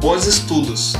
Bons estudos!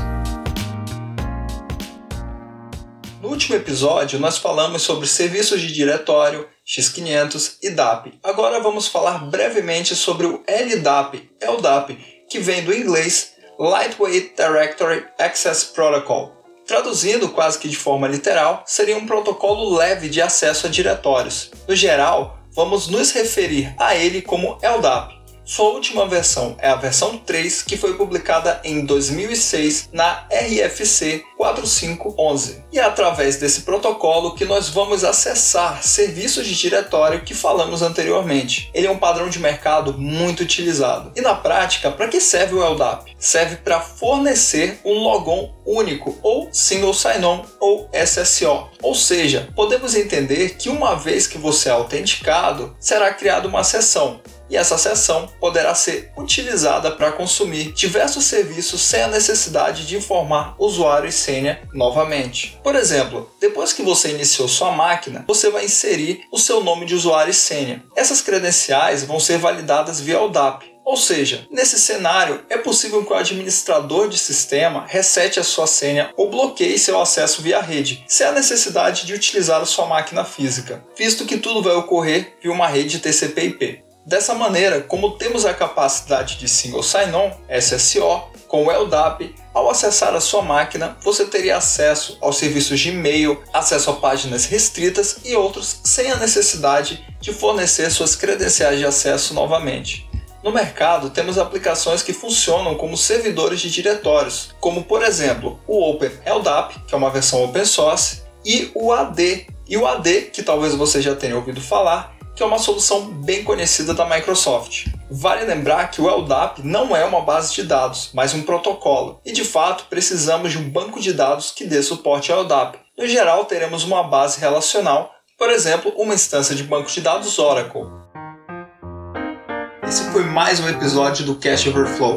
No último episódio, nós falamos sobre serviços de diretório, X500 e DAP. Agora vamos falar brevemente sobre o LDAP, LDAP, que vem do inglês Lightweight Directory Access Protocol. Traduzindo quase que de forma literal, seria um protocolo leve de acesso a diretórios. No geral, vamos nos referir a ele como LDAP. Sua última versão é a versão 3, que foi publicada em 2006 na RFC 4511. E é através desse protocolo que nós vamos acessar serviços de diretório que falamos anteriormente. Ele é um padrão de mercado muito utilizado. E na prática, para que serve o LDAP? Serve para fornecer um logon único ou Single Sign-On ou SSO. Ou seja, podemos entender que uma vez que você é autenticado, será criada uma sessão e essa seção poderá ser utilizada para consumir diversos serviços sem a necessidade de informar usuário e senha novamente. Por exemplo, depois que você iniciou sua máquina, você vai inserir o seu nome de usuário e senha. Essas credenciais vão ser validadas via ODAP, ou seja, nesse cenário, é possível que o administrador de sistema resete a sua senha ou bloqueie seu acesso via rede, sem a necessidade de utilizar a sua máquina física, visto que tudo vai ocorrer via uma rede TCP/IP. Dessa maneira, como temos a capacidade de Single Sign-On, SSO, com o LDAP, ao acessar a sua máquina, você teria acesso aos serviços de e-mail, acesso a páginas restritas e outros sem a necessidade de fornecer suas credenciais de acesso novamente. No mercado, temos aplicações que funcionam como servidores de diretórios, como por exemplo o Open LDAP, que é uma versão open source, e o AD. E o AD, que talvez você já tenha ouvido falar, que é uma solução bem conhecida da Microsoft. Vale lembrar que o LDAP não é uma base de dados, mas um protocolo, e de fato precisamos de um banco de dados que dê suporte ao LDAP. No geral, teremos uma base relacional, por exemplo, uma instância de banco de dados Oracle. Esse foi mais um episódio do Cache Overflow.